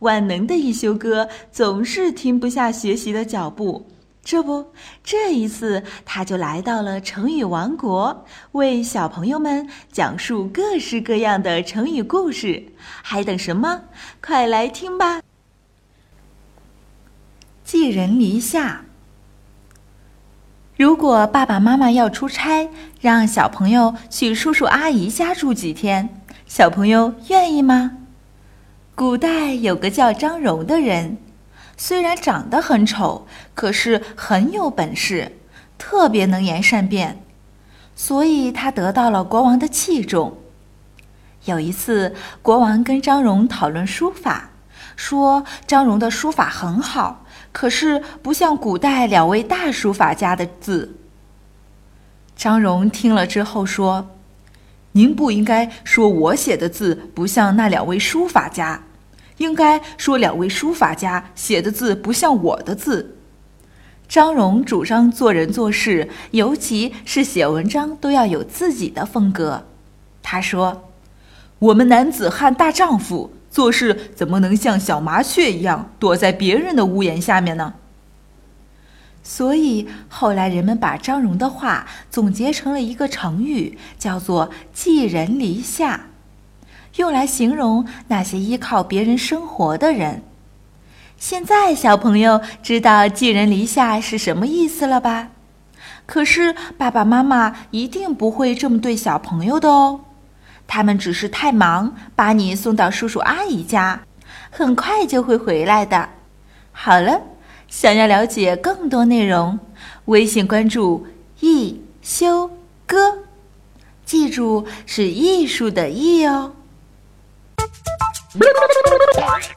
万能的一休哥总是停不下学习的脚步。这不，这一次他就来到了成语王国，为小朋友们讲述各式各样的成语故事。还等什么？快来听吧！寄人篱下。如果爸爸妈妈要出差，让小朋友去叔叔阿姨家住几天，小朋友愿意吗？古代有个叫张荣的人。虽然长得很丑，可是很有本事，特别能言善辩，所以他得到了国王的器重。有一次，国王跟张荣讨论书法，说张荣的书法很好，可是不像古代两位大书法家的字。张荣听了之后说：“您不应该说我写的字不像那两位书法家。”应该说，两位书法家写的字不像我的字。张荣主张做人做事，尤其是写文章，都要有自己的风格。他说：“我们男子汉大丈夫，做事怎么能像小麻雀一样躲在别人的屋檐下面呢？”所以后来人们把张荣的话总结成了一个成语，叫做“寄人篱下”。用来形容那些依靠别人生活的人。现在小朋友知道“寄人篱下”是什么意思了吧？可是爸爸妈妈一定不会这么对小朋友的哦，他们只是太忙，把你送到叔叔阿姨家，很快就会回来的。好了，想要了解更多内容，微信关注“艺修哥”，记住是艺术的“艺”哦。Bye.